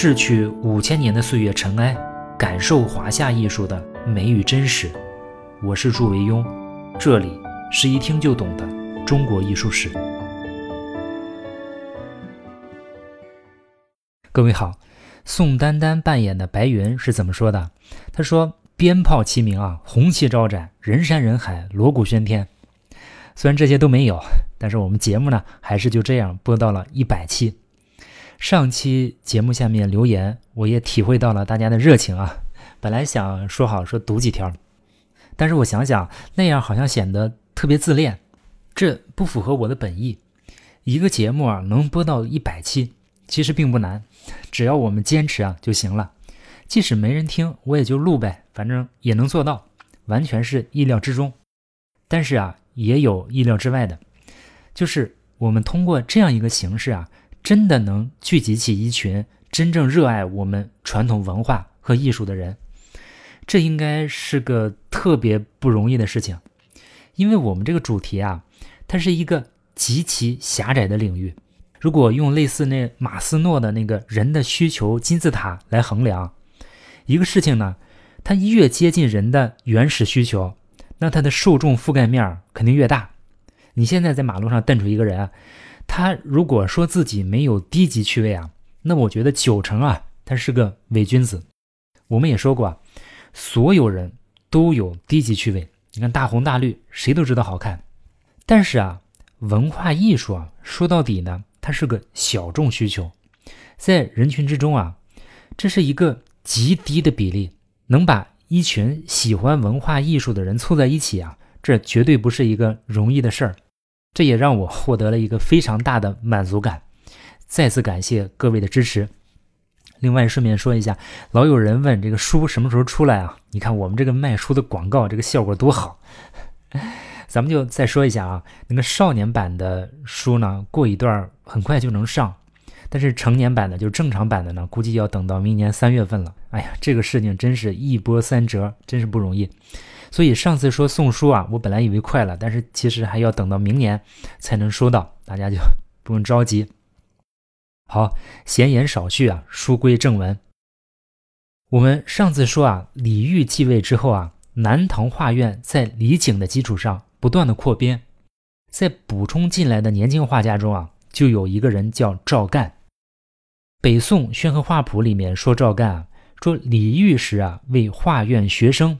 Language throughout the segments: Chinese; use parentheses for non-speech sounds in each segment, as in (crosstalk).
逝去五千年的岁月尘埃，感受华夏艺术的美与真实。我是祝维庸，这里是一听就懂的中国艺术史。各位好，宋丹丹扮演的白云是怎么说的？她说：“鞭炮齐鸣啊，红旗招展，人山人海，锣鼓喧天。”虽然这些都没有，但是我们节目呢，还是就这样播到了一百期。上期节目下面留言，我也体会到了大家的热情啊。本来想说好说读几条，但是我想想那样好像显得特别自恋，这不符合我的本意。一个节目啊能播到一百期，其实并不难，只要我们坚持啊就行了。即使没人听，我也就录呗，反正也能做到，完全是意料之中。但是啊，也有意料之外的，就是我们通过这样一个形式啊。真的能聚集起一群真正热爱我们传统文化和艺术的人，这应该是个特别不容易的事情，因为我们这个主题啊，它是一个极其狭窄的领域。如果用类似那马斯诺的那个人的需求金字塔来衡量，一个事情呢，它越接近人的原始需求，那它的受众覆盖面肯定越大。你现在在马路上瞪出一个人。他如果说自己没有低级趣味啊，那我觉得九成啊，他是个伪君子。我们也说过啊，所有人都有低级趣味。你看大红大绿，谁都知道好看。但是啊，文化艺术啊，说到底呢，它是个小众需求，在人群之中啊，这是一个极低的比例，能把一群喜欢文化艺术的人凑在一起啊，这绝对不是一个容易的事儿。这也让我获得了一个非常大的满足感，再次感谢各位的支持。另外顺便说一下，老有人问这个书什么时候出来啊？你看我们这个卖书的广告，这个效果多好。(laughs) 咱们就再说一下啊，那个少年版的书呢，过一段很快就能上，但是成年版的，就正常版的呢，估计要等到明年三月份了。哎呀，这个事情真是一波三折，真是不容易。所以上次说送书啊，我本来以为快了，但是其实还要等到明年才能收到，大家就不用着急。好，闲言少叙啊，书归正文。我们上次说啊，李煜继位之后啊，南唐画院在李璟的基础上不断的扩编，在补充进来的年轻画家中啊，就有一个人叫赵干。北宋《宣和画谱》里面说赵干啊，说李煜时啊，为画院学生。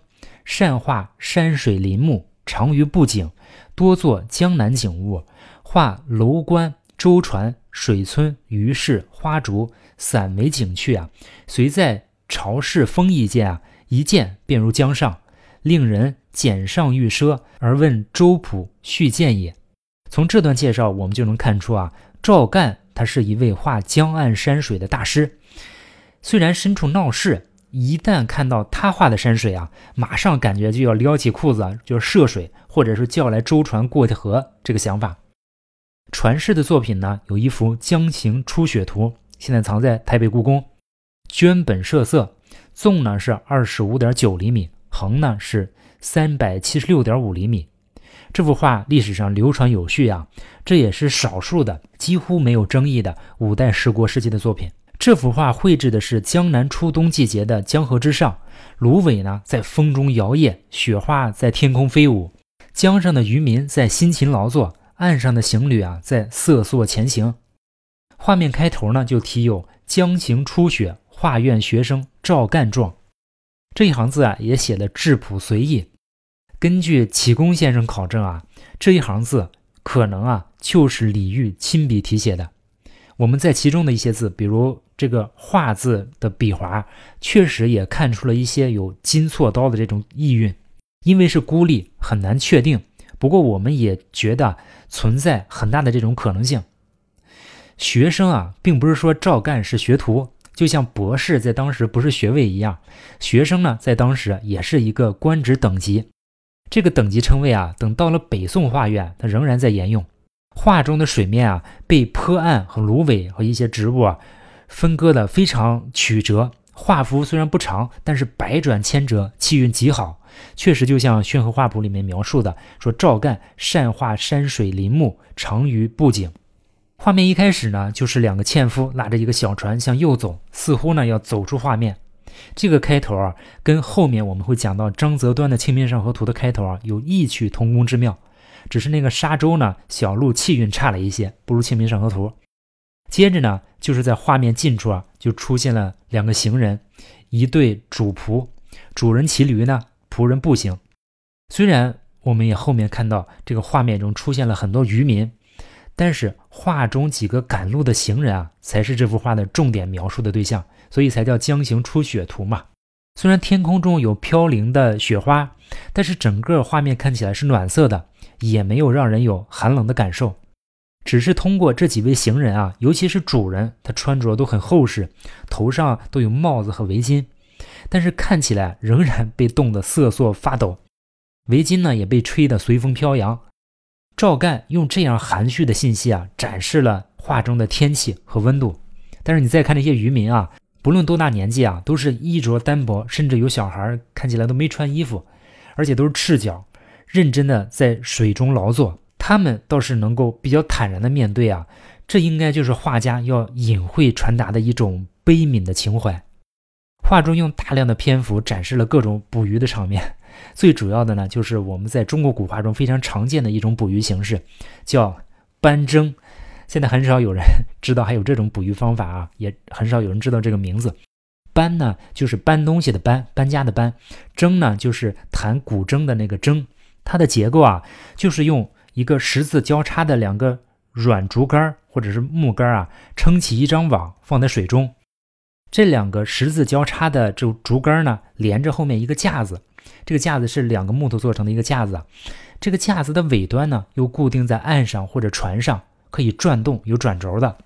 善画山水林木，长于布景，多作江南景物，画楼观、舟船、水村、鱼市、花竹，散为景趣啊。随在朝市风意间啊，一见便如江上，令人简上欲奢，而问周朴续见也。从这段介绍，我们就能看出啊，赵干他是一位画江岸山水的大师，虽然身处闹市。一旦看到他画的山水啊，马上感觉就要撩起裤子，就是涉水，或者是叫来舟船过河这个想法。传世的作品呢，有一幅《江行初雪图》，现在藏在台北故宫，绢本设色，纵呢是二十五点九厘米，横呢是三百七十六点五厘米。这幅画历史上流传有序啊，这也是少数的几乎没有争议的五代十国时期的作品。这幅画绘制的是江南初冬季节的江河之上，芦苇呢在风中摇曳，雪花在天空飞舞，江上的渔民在辛勤劳作，岸上的行旅啊在瑟缩前行。画面开头呢就题有“江行初雪，画院学生赵干状”，这一行字啊也写的质朴随意。根据启功先生考证啊，这一行字可能啊就是李煜亲笔题写的。我们在其中的一些字，比如这个“画”字的笔划，确实也看出了一些有金错刀的这种意蕴。因为是孤立，很难确定。不过，我们也觉得存在很大的这种可能性。学生啊，并不是说赵干是学徒，就像博士在当时不是学位一样，学生呢，在当时也是一个官职等级。这个等级称谓啊，等到了北宋画院，它仍然在沿用。画中的水面啊，被坡岸和芦苇和一些植物啊分割的非常曲折。画幅虽然不长，但是百转千折，气韵极好。确实就像《宣和画谱》里面描述的，说赵干善画山水林木，长于布景。画面一开始呢，就是两个纤夫拉着一个小船向右走，似乎呢要走出画面。这个开头啊，跟后面我们会讲到张择端的《清明上河图》的开头啊，有异曲同工之妙。只是那个沙洲呢，小路气韵差了一些，不如《清明上河图》。接着呢，就是在画面近处啊，就出现了两个行人，一对主仆，主人骑驴呢，仆人步行。虽然我们也后面看到这个画面中出现了很多渔民，但是画中几个赶路的行人啊，才是这幅画的重点描述的对象，所以才叫江行初雪图嘛。虽然天空中有飘零的雪花，但是整个画面看起来是暖色的，也没有让人有寒冷的感受。只是通过这几位行人啊，尤其是主人，他穿着都很厚实，头上都有帽子和围巾，但是看起来仍然被冻得瑟瑟发抖，围巾呢也被吹得随风飘扬。赵干用这样含蓄的信息啊，展示了画中的天气和温度。但是你再看那些渔民啊，不论多大年纪啊，都是衣着单薄，甚至有小孩看起来都没穿衣服，而且都是赤脚，认真的在水中劳作。他们倒是能够比较坦然的面对啊，这应该就是画家要隐晦传达的一种悲悯的情怀。画中用大量的篇幅展示了各种捕鱼的场面，(laughs) 最主要的呢，就是我们在中国古画中非常常见的一种捕鱼形式，叫搬征。现在很少有人知道还有这种捕鱼方法啊，也很少有人知道这个名字。搬呢，就是搬东西的搬，搬家的搬；征呢，就是弹古筝的那个筝。它的结构啊，就是用。一个十字交叉的两个软竹竿或者是木竿啊，撑起一张网放在水中。这两个十字交叉的这竹竿呢，连着后面一个架子。这个架子是两个木头做成的一个架子。这个架子的尾端呢，又固定在岸上或者船上，可以转动，有转轴的。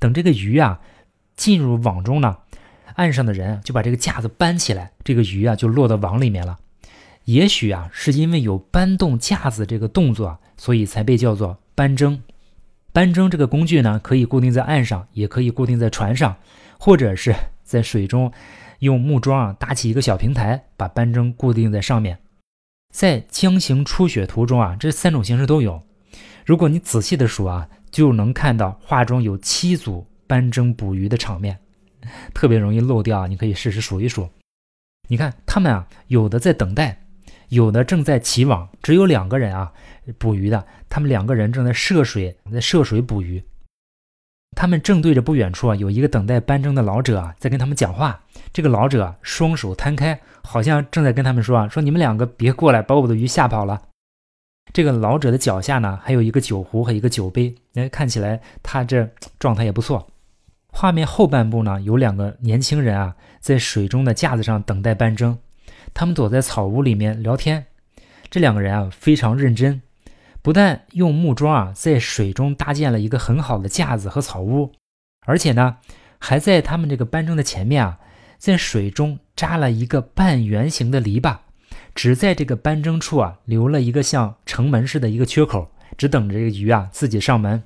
等这个鱼啊进入网中呢，岸上的人就把这个架子搬起来，这个鱼啊就落到网里面了。也许啊，是因为有搬动架子这个动作啊，所以才被叫做搬筝。搬筝这个工具呢，可以固定在岸上，也可以固定在船上，或者是在水中用木桩啊搭起一个小平台，把搬筝固定在上面。在《江行初雪图》中啊，这三种形式都有。如果你仔细的数啊，就能看到画中有七组搬征捕鱼的场面，特别容易漏掉啊。你可以试试数一数。你看他们啊，有的在等待。有的正在起网，只有两个人啊，捕鱼的。他们两个人正在涉水，在涉水捕鱼。他们正对着不远处啊，有一个等待搬征的老者啊，在跟他们讲话。这个老者双手摊开，好像正在跟他们说啊，说你们两个别过来，把我的鱼吓跑了。这个老者的脚下呢，还有一个酒壶和一个酒杯。哎，看起来他这状态也不错。画面后半部呢，有两个年轻人啊，在水中的架子上等待搬征。他们躲在草屋里面聊天，这两个人啊非常认真，不但用木桩啊在水中搭建了一个很好的架子和草屋，而且呢还在他们这个搬征的前面啊，在水中扎了一个半圆形的篱笆，只在这个搬征处啊留了一个像城门似的一个缺口，只等着这个鱼啊自己上门。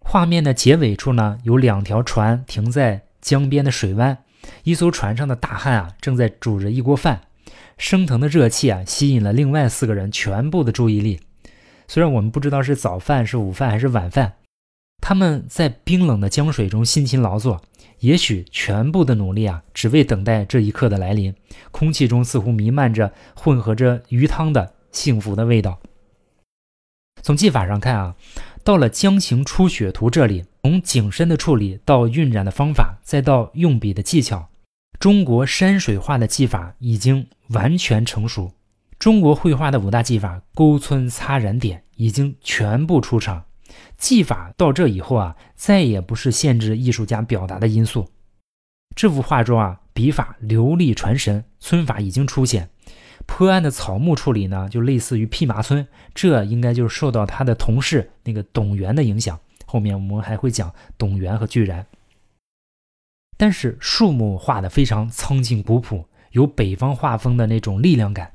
画面的结尾处呢有两条船停在江边的水湾，一艘船上的大汉啊正在煮着一锅饭。升腾的热气啊，吸引了另外四个人全部的注意力。虽然我们不知道是早饭、是午饭还是晚饭，他们在冰冷的江水中辛勤劳作，也许全部的努力啊，只为等待这一刻的来临。空气中似乎弥漫着混合着鱼汤的幸福的味道。从技法上看啊，到了《江行初雪图》这里，从景深的处理到晕染的方法，再到用笔的技巧。中国山水画的技法已经完全成熟，中国绘画的五大技法——勾、皴、擦、染、点，已经全部出场。技法到这以后啊，再也不是限制艺术家表达的因素。这幅画中啊，笔法流利传神，皴法已经出现。坡岸的草木处理呢，就类似于披麻皴，这应该就是受到他的同事那个董源的影响。后面我们还会讲董源和巨然。但是树木画的非常苍劲古朴，有北方画风的那种力量感。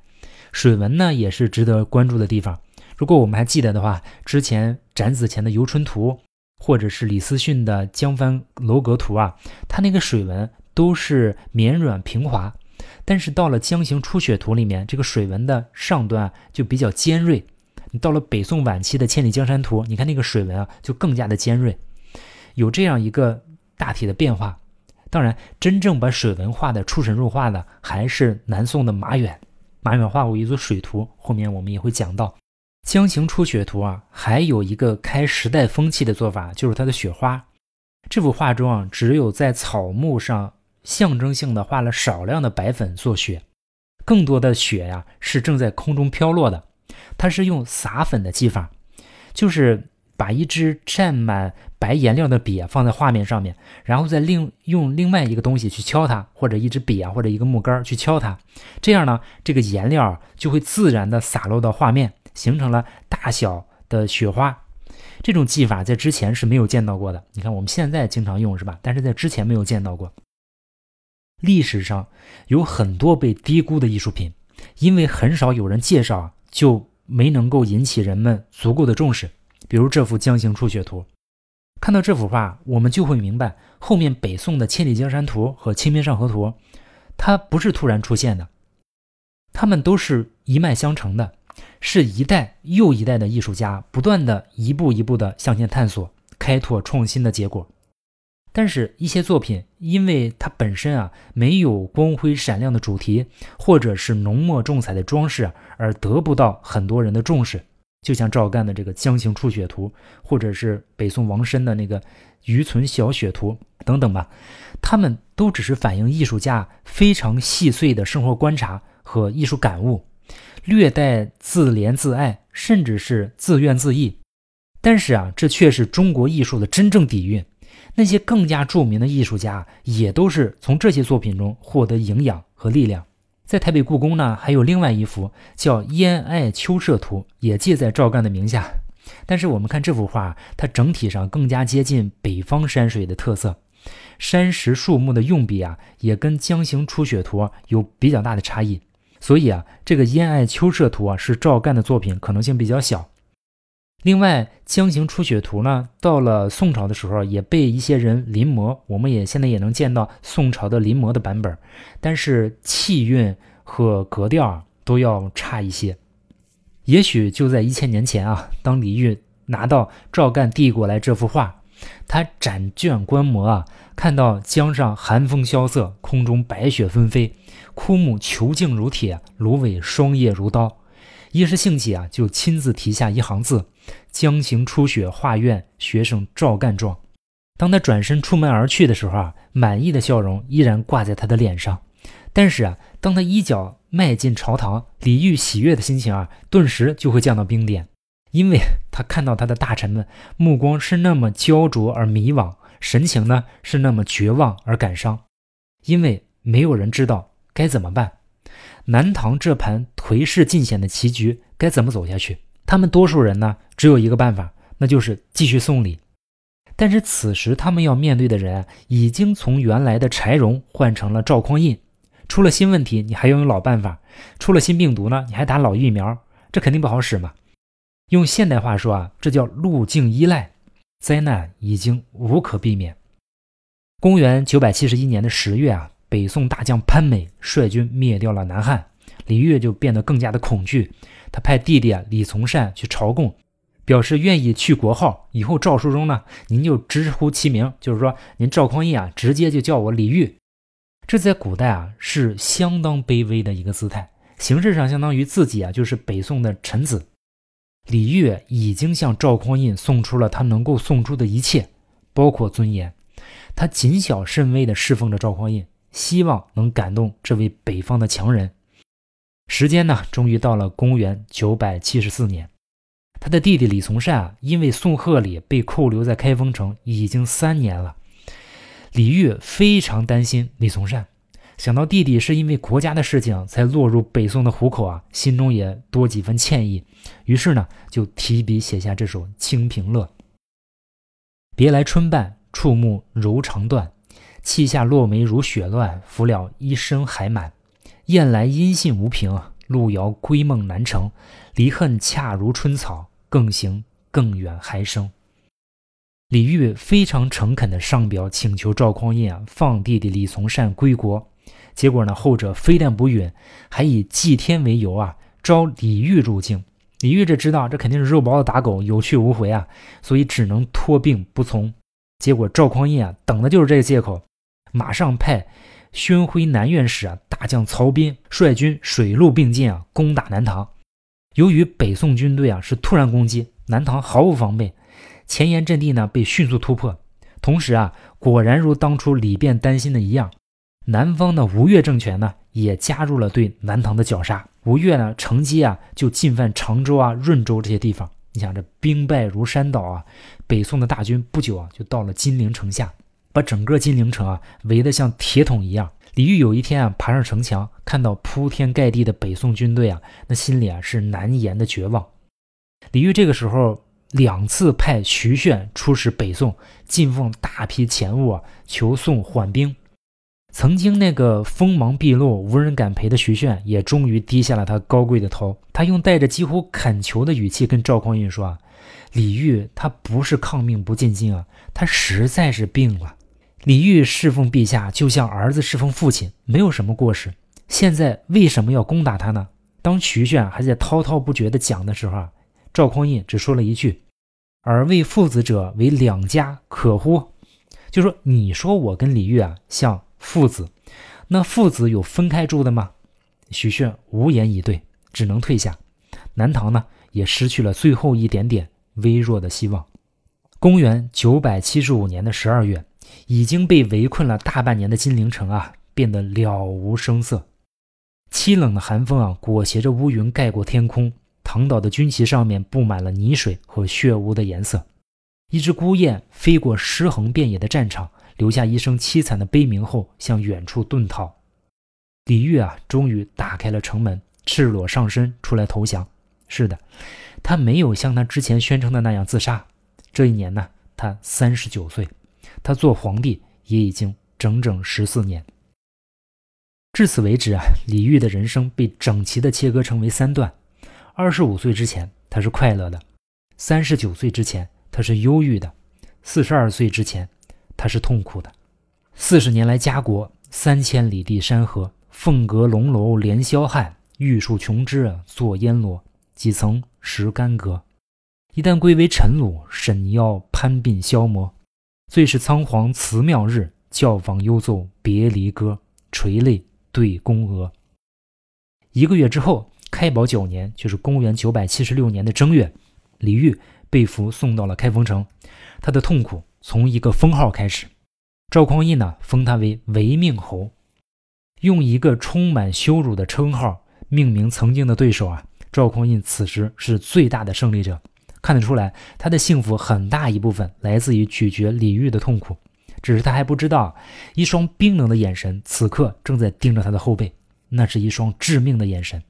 水纹呢也是值得关注的地方。如果我们还记得的话，之前展子前的《游春图》，或者是李思训的《江帆楼阁图》啊，它那个水纹都是绵软平滑。但是到了《江行初雪图》里面，这个水纹的上端就比较尖锐，你到了北宋晚期的《千里江山图》，你看那个水纹啊，就更加的尖锐，有这样一个大体的变化。当然，真正把水文画的出神入化的，还是南宋的马远。马远画过一组水图，后面我们也会讲到《江行出雪图》啊，还有一个开时代风气的做法，就是它的雪花。这幅画中啊，只有在草木上象征性的画了少量的白粉做雪，更多的雪呀是正在空中飘落的。它是用撒粉的技法，就是把一支蘸满白颜料的笔放在画面上面，然后再另用另外一个东西去敲它，或者一支笔啊或者一个木杆去敲它，这样呢，这个颜料就会自然的洒落到画面，形成了大小的雪花。这种技法在之前是没有见到过的。你看我们现在经常用是吧？但是在之前没有见到过。历史上有很多被低估的艺术品，因为很少有人介绍，就没能够引起人们足够的重视。比如这幅《江行出雪图》，看到这幅画，我们就会明白后面北宋的《千里江山图》和《清明上河图》，它不是突然出现的，它们都是一脉相承的。是一代又一代的艺术家不断的一步一步的向前探索、开拓创新的结果。但是，一些作品因为它本身啊没有光辉闪亮的主题，或者是浓墨重彩的装饰，而得不到很多人的重视。就像赵干的这个《江行出雪图》，或者是北宋王申的那个《渔村小雪图》等等吧，他们都只是反映艺术家非常细碎的生活观察和艺术感悟。略带自怜自爱，甚至是自怨自艾，但是啊，这却是中国艺术的真正底蕴。那些更加著名的艺术家，也都是从这些作品中获得营养和力量。在台北故宫呢，还有另外一幅叫《烟爱秋社图》，也记在赵干的名下。但是我们看这幅画，它整体上更加接近北方山水的特色，山石树木的用笔啊，也跟《江行初雪图》有比较大的差异。所以啊，这个《烟爱秋社图》啊是赵干的作品，可能性比较小。另外，《江行出雪图》呢，到了宋朝的时候也被一些人临摹，我们也现在也能见到宋朝的临摹的版本，但是气韵和格调啊都要差一些。也许就在一千年前啊，当李煜拿到赵干递过来这幅画，他展卷观摩啊，看到江上寒风萧瑟，空中白雪纷飞。枯木遒劲如铁，芦苇霜叶如刀。一时兴起啊，就亲自题下一行字：“江行初雪画院学生赵干状。”当他转身出门而去的时候啊，满意的笑容依然挂在他的脸上。但是啊，当他一脚迈进朝堂，李煜喜悦的心情啊，顿时就会降到冰点，因为 (laughs) 他看到他的大臣们目光是那么焦灼而迷惘，神情呢是那么绝望而感伤，因为没有人知道。该怎么办？南唐这盘颓势尽显的棋局该怎么走下去？他们多数人呢，只有一个办法，那就是继续送礼。但是此时他们要面对的人已经从原来的柴荣换成了赵匡胤，出了新问题，你还要用老办法；出了新病毒呢，你还打老疫苗，这肯定不好使嘛。用现代话说啊，这叫路径依赖，灾难已经无可避免。公元九百七十一年的十月啊。北宋大将潘美率军灭掉了南汉，李煜就变得更加的恐惧。他派弟弟李从善去朝贡，表示愿意去国号。以后诏书中呢，您就直呼其名，就是说您赵匡胤啊，直接就叫我李煜。这在古代啊是相当卑微的一个姿态，形式上相当于自己啊就是北宋的臣子。李煜已经向赵匡胤送出了他能够送出的一切，包括尊严。他谨小慎微地侍奉着赵匡胤。希望能感动这位北方的强人。时间呢，终于到了公元九百七十四年。他的弟弟李从善啊，因为送贺礼被扣留在开封城已经三年了。李煜非常担心李从善，想到弟弟是因为国家的事情才落入北宋的虎口啊，心中也多几分歉意。于是呢，就提笔写下这首《清平乐》：别来春半，触目柔肠断。泣下落梅如雪乱，拂了一身海满。雁来音信无凭，路遥归梦难成。离恨恰如春草，更行更远还生。李煜非常诚恳地上表请求赵匡胤啊放弟弟李从善归国。结果呢，后者非但不允，还以祭天为由啊招李煜入境。李煜这知道这肯定是肉包子打狗，有去无回啊，所以只能托病不从。结果赵匡胤啊，等的就是这个借口，马上派宣徽南院使啊大将曹彬率军水陆并进啊攻打南唐。由于北宋军队啊是突然攻击，南唐毫无防备，前沿阵地呢被迅速突破。同时啊，果然如当初李昪担心的一样，南方的吴越政权呢也加入了对南唐的绞杀。吴越呢乘机啊就进犯常州啊、润州这些地方。你想这兵败如山倒啊，北宋的大军不久啊就到了金陵城下，把整个金陵城啊围得像铁桶一样。李煜有一天啊爬上城墙，看到铺天盖地的北宋军队啊，那心里啊是难言的绝望。李煜这个时候两次派徐铉出使北宋，进奉大批钱物啊，求宋缓兵。曾经那个锋芒毕露、无人敢陪的徐铉，也终于低下了他高贵的头。他用带着几乎恳求的语气跟赵匡胤说：“啊，李煜他不是抗命不进京啊，他实在是病了。李煜侍奉陛下，就像儿子侍奉父亲，没有什么过失。现在为什么要攻打他呢？”当徐铉还在滔滔不绝地讲的时候啊，赵匡胤只说了一句：“而为父子者为两家，可乎？”就说你说我跟李煜啊像。父子，那父子有分开住的吗？徐铉无言以对，只能退下。南唐呢，也失去了最后一点点微弱的希望。公元九百七十五年的十二月，已经被围困了大半年的金陵城啊，变得了无声色。凄冷的寒风啊，裹挟着乌云盖过天空。唐岛的军旗上面布满了泥水和血污的颜色。一只孤雁飞过尸横遍野的战场。留下一声凄惨的悲鸣后，向远处遁逃。李煜啊，终于打开了城门，赤裸上身出来投降。是的，他没有像他之前宣称的那样自杀。这一年呢，他三十九岁，他做皇帝也已经整整十四年。至此为止啊，李煜的人生被整齐的切割成为三段：二十五岁之前，他是快乐的；三十九岁之前，他是忧郁的；四十二岁之前。他是痛苦的。四十年来家国，三千里地山河，凤阁龙楼连霄汉，玉树琼枝作烟罗，几曾识干戈？一旦归为尘虏，沈腰攀鬓消磨。最是仓皇辞庙日，教坊幽奏别离歌，垂泪对宫娥。一个月之后，开宝九年，就是公元九百七十六年的正月，李煜被俘送到了开封城，他的痛苦。从一个封号开始，赵匡胤呢封他为违命侯，用一个充满羞辱的称号命名曾经的对手啊。赵匡胤此时是最大的胜利者，看得出来他的幸福很大一部分来自于咀嚼李煜的痛苦，只是他还不知道，一双冰冷的眼神此刻正在盯着他的后背，那是一双致命的眼神。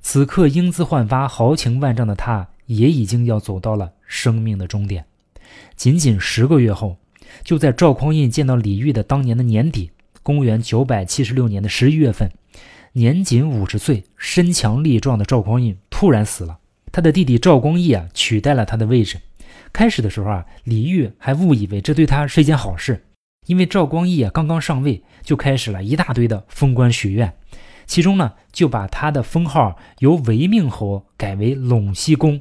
此刻英姿焕发、豪情万丈的他，也已经要走到了生命的终点。仅仅十个月后，就在赵匡胤见到李煜的当年的年底，公元九百七十六年的十一月份，年仅五十岁、身强力壮的赵匡胤突然死了。他的弟弟赵光义啊取代了他的位置。开始的时候啊，李煜还误以为这对他是一件好事，因为赵光义啊刚刚上位，就开始了一大堆的封官许愿，其中呢就把他的封号由违命侯改为陇西公。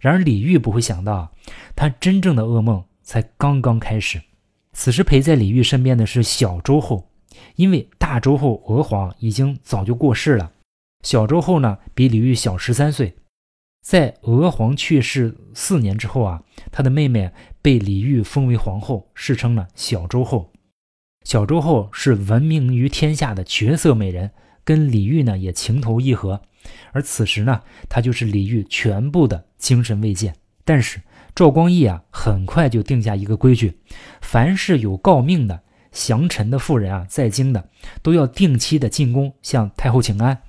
然而李煜不会想到，他真正的噩梦才刚刚开始。此时陪在李煜身边的是小周后，因为大周后娥皇已经早就过世了。小周后呢，比李煜小十三岁。在娥皇去世四年之后啊，他的妹妹被李煜封为皇后，世称呢小周后。小周后是闻名于天下的绝色美人，跟李煜呢也情投意合。而此时呢，她就是李煜全部的精神慰藉。但是赵光义啊，很快就定下一个规矩：凡是有诰命的降臣的妇人啊，在京的都要定期的进宫向太后请安。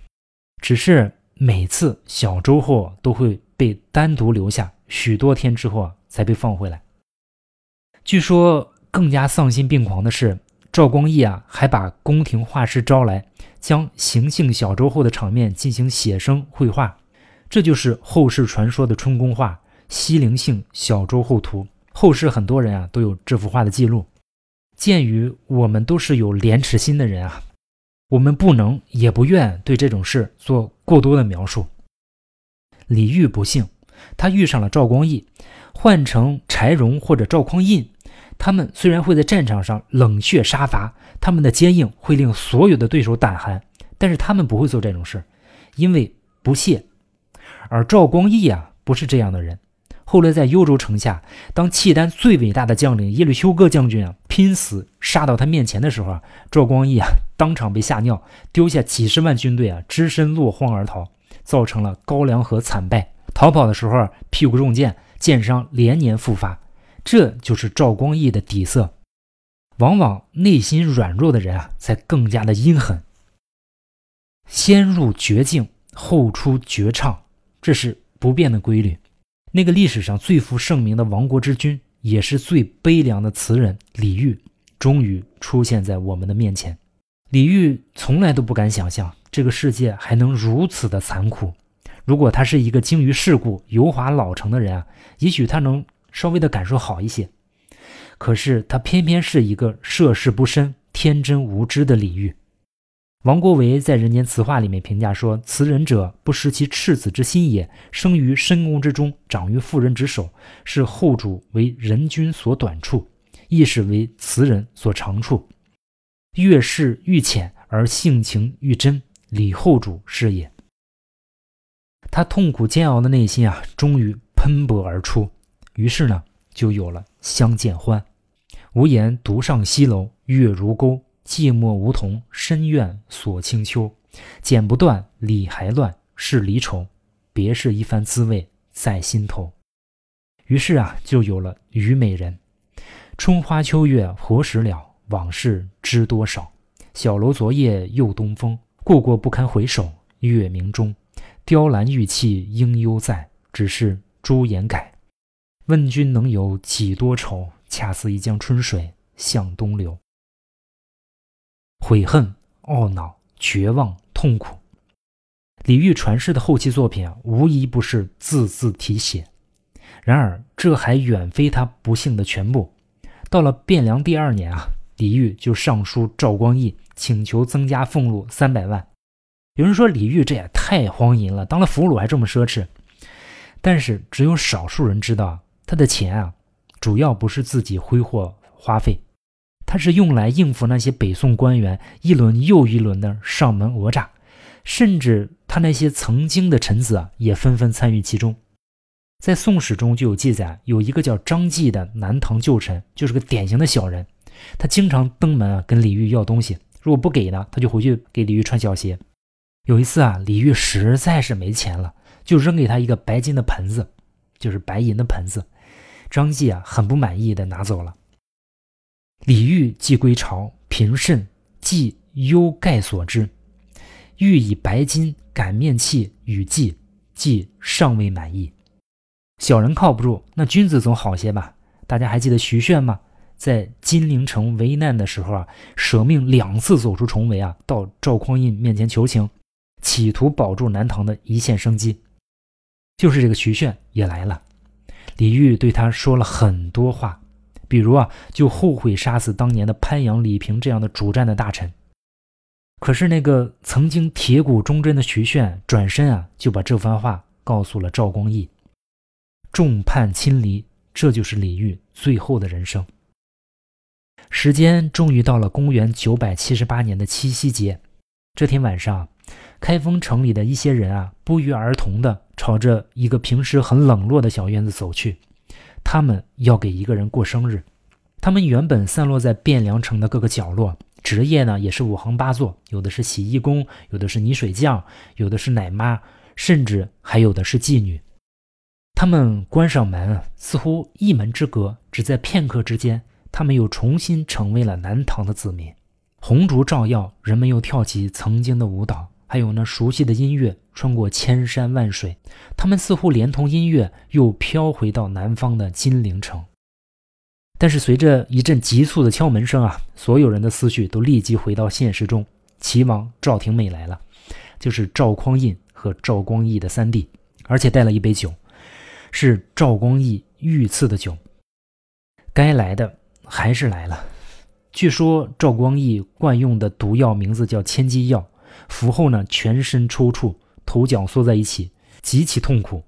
只是每次小周后都会被单独留下，许多天之后啊，才被放回来。据说更加丧心病狂的是。赵光义啊，还把宫廷画师招来，将行幸小周后的场面进行写生绘画，这就是后世传说的春宫画《西陵幸小周后图》。后世很多人啊都有这幅画的记录。鉴于我们都是有廉耻心的人啊，我们不能也不愿对这种事做过多的描述。李煜不幸，他遇上了赵光义，换成柴荣或者赵匡胤，他们虽然会在战场上冷血杀伐，他们的坚硬会令所有的对手胆寒，但是他们不会做这种事，因为不屑。而赵光义啊，不是这样的人。后来在幽州城下，当契丹最伟大的将领耶律休哥将军啊拼死杀到他面前的时候啊，赵光义啊当场被吓尿，丢下几十万军队啊，只身落荒而逃，造成了高梁河惨败。逃跑的时候屁股中箭，箭伤连年复发。这就是赵光义的底色。往往内心软弱的人啊，才更加的阴狠。先入绝境，后出绝唱，这是不变的规律。那个历史上最负盛名的亡国之君，也是最悲凉的词人李煜，终于出现在我们的面前。李煜从来都不敢想象这个世界还能如此的残酷。如果他是一个精于世故、油滑老成的人啊，也许他能稍微的感受好一些。可是他偏偏是一个涉世不深、天真无知的李煜。王国维在《人间词话》里面评价说：“词人者，不失其赤子之心也。生于深宫之中，长于妇人之手，是后主为人君所短处，亦是为词人所长处。越是愈浅而性情愈真，李后主是也。”他痛苦煎熬的内心啊，终于喷薄而出。于是呢，就有了《相见欢》：“无言独上西楼，月如钩。”寂寞梧桐深院锁清秋，剪不断，理还乱，是离愁。别是一番滋味在心头。于是啊，就有了《虞美人》：春花秋月何时了？往事知多少？小楼昨夜又东风，故国不堪回首月明中。雕栏玉砌应犹在，只是朱颜改。问君能有几多愁？恰似一江春水向东流。悔恨、懊恼、绝望、痛苦，李煜传世的后期作品啊，无一不是字字提血。然而，这还远非他不幸的全部。到了汴梁第二年啊，李煜就上书赵光义，请求增加俸禄三百万。有人说李煜这也太荒淫了，当了俘虏还这么奢侈。但是，只有少数人知道，他的钱啊，主要不是自己挥霍花费。他是用来应付那些北宋官员一轮又一轮的上门讹诈，甚至他那些曾经的臣子啊，也纷纷参与其中。在《宋史》中就有记载，有一个叫张继的南唐旧臣，就是个典型的小人。他经常登门啊，跟李煜要东西，如果不给呢，他就回去给李煜穿小鞋。有一次啊，李煜实在是没钱了，就扔给他一个白金的盆子，就是白银的盆子。张继啊，很不满意的拿走了。李煜既归朝，平甚，既忧盖所之。欲以白金擀面器与祭，既尚未满意。小人靠不住，那君子总好些吧？大家还记得徐铉吗？在金陵城为难的时候啊，舍命两次走出重围啊，到赵匡胤面前求情，企图保住南唐的一线生机。就是这个徐铉也来了，李煜对他说了很多话。比如啊，就后悔杀死当年的潘阳、李平这样的主战的大臣。可是那个曾经铁骨忠贞的徐铉，转身啊就把这番话告诉了赵光义。众叛亲离，这就是李煜最后的人生。时间终于到了公元九百七十八年的七夕节，这天晚上，开封城里的一些人啊，不约而同地朝着一个平时很冷落的小院子走去。他们要给一个人过生日，他们原本散落在汴梁城的各个角落，职业呢也是五行八作，有的是洗衣工，有的是泥水匠，有的是奶妈，甚至还有的是妓女。他们关上门，似乎一门之隔，只在片刻之间，他们又重新成为了南唐的子民。红烛照耀，人们又跳起曾经的舞蹈。还有那熟悉的音乐，穿过千山万水，他们似乎连同音乐又飘回到南方的金陵城。但是随着一阵急促的敲门声啊，所有人的思绪都立即回到现实中。齐王赵廷美来了，就是赵匡胤和赵光义的三弟，而且带了一杯酒，是赵光义御赐的酒。该来的还是来了。据说赵光义惯用的毒药名字叫千机药。服后呢，全身抽搐，头脚缩在一起，极其痛苦。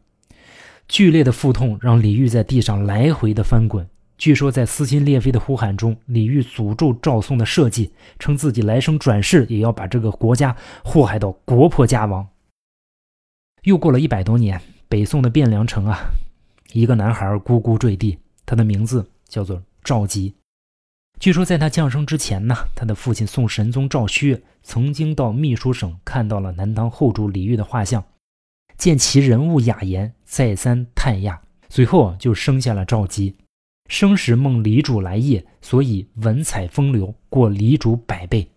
剧烈的腹痛让李煜在地上来回的翻滚。据说在撕心裂肺的呼喊中，李煜诅咒赵宋的社稷，称自己来生转世也要把这个国家祸害到国破家亡。又过了一百多年，北宋的汴梁城啊，一个男孩咕咕坠地，他的名字叫做赵佶。据说在他降生之前呢，他的父亲宋神宗赵顼曾经到秘书省看到了南唐后主李煜的画像，见其人物雅言，再三叹讶，随后啊就生下了赵佶。生时梦李主来谒，所以文采风流，过李主百倍。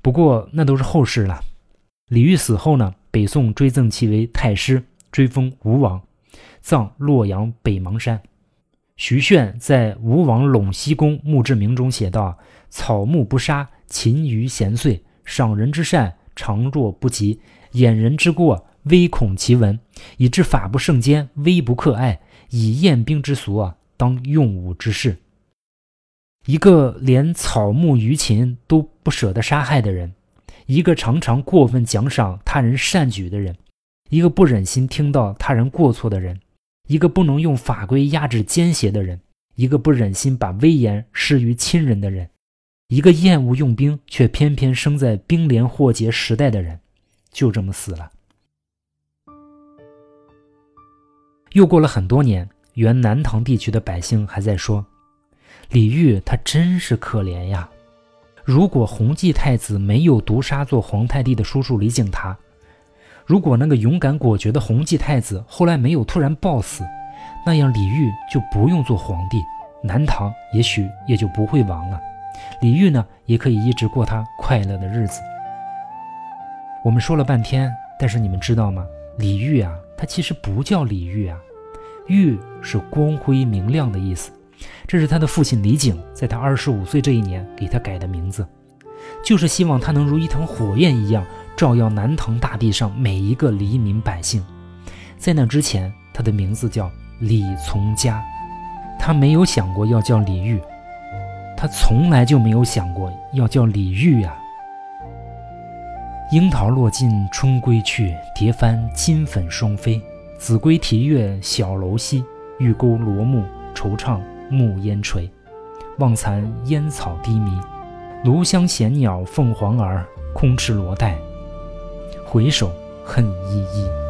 不过那都是后事了。李煜死后呢，北宋追赠其为太师，追封吴王，葬洛阳北邙山。徐铉在《吴王陇西公墓志铭》中写道：“草木不杀，禽于闲岁，赏人之善，常若不及；掩人之过，微恐其闻，以致法不胜坚，威不克爱，以宴兵之俗啊，当用武之事。”一个连草木鱼禽都不舍得杀害的人，一个常常过分奖赏他人善举的人，一个不忍心听到他人过错的人。一个不能用法规压制奸邪的人，一个不忍心把威严施于亲人的人，一个厌恶用兵却偏偏生在兵连祸结时代的人，就这么死了。又过了很多年，原南唐地区的百姓还在说：“李煜他真是可怜呀！如果弘济太子没有毒杀做皇太帝的叔叔李景达。”如果那个勇敢果决的弘济太子后来没有突然暴死，那样李煜就不用做皇帝，南唐也许也就不会亡了。李煜呢，也可以一直过他快乐的日子。我们说了半天，但是你们知道吗？李煜啊，他其实不叫李煜啊，煜是光辉明亮的意思，这是他的父亲李璟在他二十五岁这一年给他改的名字，就是希望他能如一团火焰一样。照耀南唐大地上每一个黎民百姓。在那之前，他的名字叫李从嘉，他没有想过要叫李煜，他从来就没有想过要叫李煜呀。樱桃落尽春归去，蝶翻金粉双飞。子规啼月小楼西，玉钩罗幕惆怅暮烟垂。望残烟草低迷，炉香闲鸟凤凰儿，空持罗带。回首恨依依。